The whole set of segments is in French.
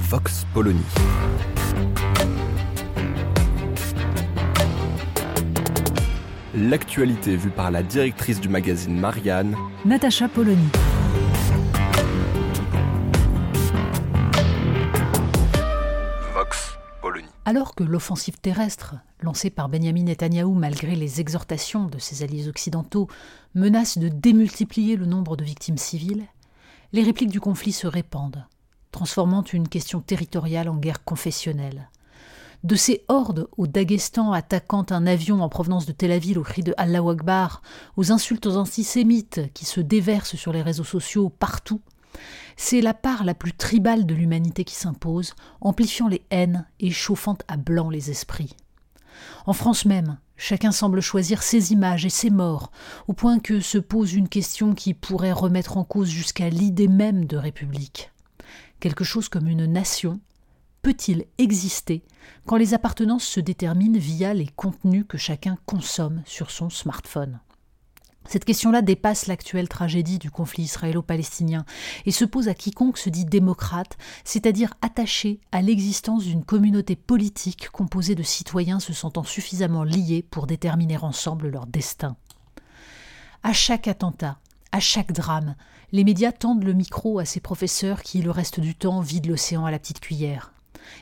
Vox Polony. L'actualité vue par la directrice du magazine Marianne, Natacha Polony. Vox Polony. Alors que l'offensive terrestre, lancée par Benjamin Netanyahou malgré les exhortations de ses alliés occidentaux, menace de démultiplier le nombre de victimes civiles, les répliques du conflit se répandent, transformant une question territoriale en guerre confessionnelle. De ces hordes au Daghestan attaquant un avion en provenance de Tel Aviv au cri de Allah Akbar, aux insultes antisémites qui se déversent sur les réseaux sociaux partout, c'est la part la plus tribale de l'humanité qui s'impose, amplifiant les haines et chauffant à blanc les esprits. En France même, chacun semble choisir ses images et ses morts, au point que se pose une question qui pourrait remettre en cause jusqu'à l'idée même de république. Quelque chose comme une nation peut-il exister quand les appartenances se déterminent via les contenus que chacun consomme sur son smartphone? Cette question-là dépasse l'actuelle tragédie du conflit israélo-palestinien et se pose à quiconque se dit démocrate, c'est-à-dire attaché à l'existence d'une communauté politique composée de citoyens se sentant suffisamment liés pour déterminer ensemble leur destin. À chaque attentat, à chaque drame, les médias tendent le micro à ces professeurs qui, le reste du temps, vident l'océan à la petite cuillère.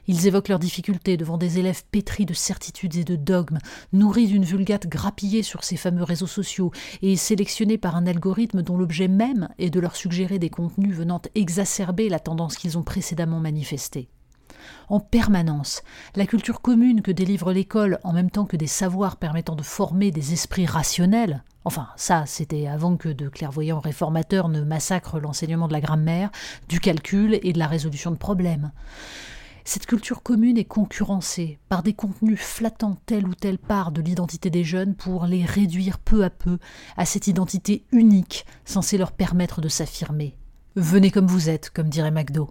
Ils évoquent leurs difficultés devant des élèves pétris de certitudes et de dogmes, nourris d'une vulgate grappillée sur ces fameux réseaux sociaux et sélectionnés par un algorithme dont l'objet même est de leur suggérer des contenus venant exacerber la tendance qu'ils ont précédemment manifestée. En permanence, la culture commune que délivre l'école en même temps que des savoirs permettant de former des esprits rationnels, enfin ça c'était avant que de clairvoyants réformateurs ne massacrent l'enseignement de la grammaire, du calcul et de la résolution de problèmes. Cette culture commune est concurrencée par des contenus flattant telle ou telle part de l'identité des jeunes pour les réduire peu à peu à cette identité unique censée leur permettre de s'affirmer. Venez comme vous êtes, comme dirait McDo.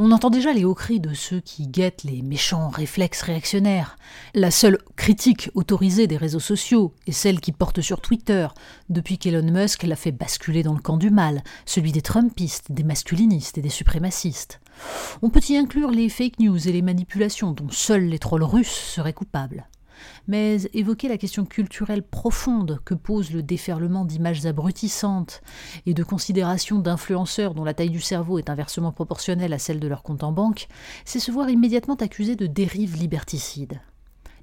On entend déjà les hauts cris de ceux qui guettent les méchants réflexes réactionnaires. La seule critique autorisée des réseaux sociaux est celle qui porte sur Twitter, depuis qu'Elon Musk l'a fait basculer dans le camp du mal, celui des Trumpistes, des masculinistes et des suprémacistes. On peut y inclure les fake news et les manipulations dont seuls les trolls russes seraient coupables mais évoquer la question culturelle profonde que pose le déferlement d'images abrutissantes et de considérations d'influenceurs dont la taille du cerveau est inversement proportionnelle à celle de leur compte en banque, c'est se voir immédiatement accusé de dérive liberticide.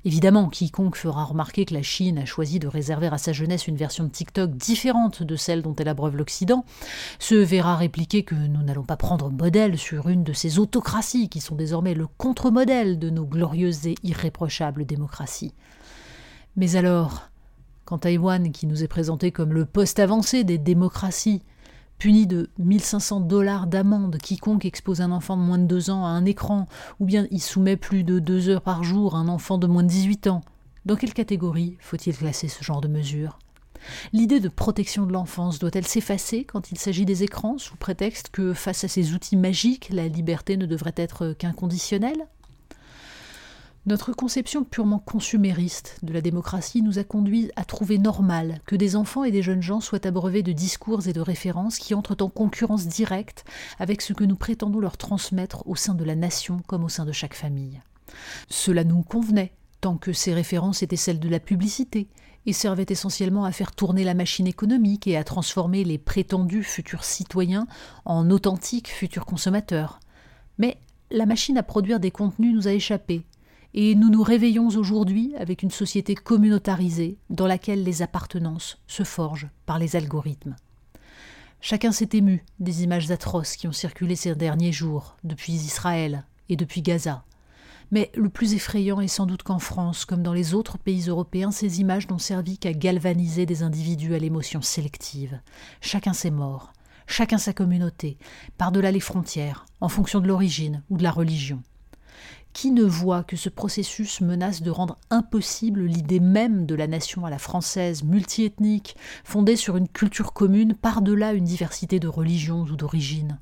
Évidemment, quiconque fera remarquer que la Chine a choisi de réserver à sa jeunesse une version de TikTok différente de celle dont elle abreuve l'Occident, se verra répliquer que nous n'allons pas prendre modèle sur une de ces autocraties qui sont désormais le contre-modèle de nos glorieuses et irréprochables démocraties. Mais alors, quand Taïwan, qui nous est présenté comme le poste avancé des démocraties, puni de 1500 dollars d'amende. Quiconque expose un enfant de moins de 2 ans à un écran, ou bien y soumet plus de 2 heures par jour un enfant de moins de 18 ans. Dans quelle catégorie faut-il classer ce genre de mesures L'idée de protection de l'enfance doit-elle s'effacer quand il s'agit des écrans, sous prétexte que, face à ces outils magiques, la liberté ne devrait être qu'inconditionnelle notre conception purement consumériste de la démocratie nous a conduit à trouver normal que des enfants et des jeunes gens soient abreuvés de discours et de références qui entrent en concurrence directe avec ce que nous prétendons leur transmettre au sein de la nation comme au sein de chaque famille. Cela nous convenait, tant que ces références étaient celles de la publicité et servaient essentiellement à faire tourner la machine économique et à transformer les prétendus futurs citoyens en authentiques futurs consommateurs. Mais la machine à produire des contenus nous a échappé, et nous nous réveillons aujourd'hui avec une société communautarisée dans laquelle les appartenances se forgent par les algorithmes. Chacun s'est ému des images atroces qui ont circulé ces derniers jours, depuis Israël et depuis Gaza. Mais le plus effrayant est sans doute qu'en France, comme dans les autres pays européens, ces images n'ont servi qu'à galvaniser des individus à l'émotion sélective. Chacun s'est mort, chacun sa communauté, par-delà les frontières, en fonction de l'origine ou de la religion. Qui ne voit que ce processus menace de rendre impossible l'idée même de la nation à la française, multiethnique, fondée sur une culture commune par-delà une diversité de religions ou d'origines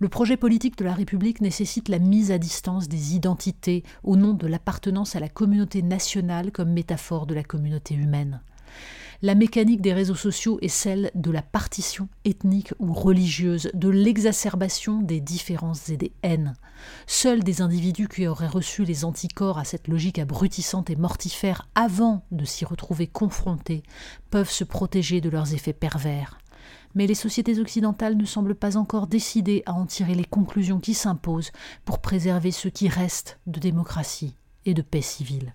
le projet politique de la République nécessite la mise à distance des identités au nom de l'appartenance à la communauté nationale comme métaphore de la communauté humaine. La mécanique des réseaux sociaux est celle de la partition ethnique ou religieuse, de l'exacerbation des différences et des haines. Seuls des individus qui auraient reçu les anticorps à cette logique abrutissante et mortifère avant de s'y retrouver confrontés peuvent se protéger de leurs effets pervers mais les sociétés occidentales ne semblent pas encore décidées à en tirer les conclusions qui s'imposent pour préserver ce qui reste de démocratie et de paix civile.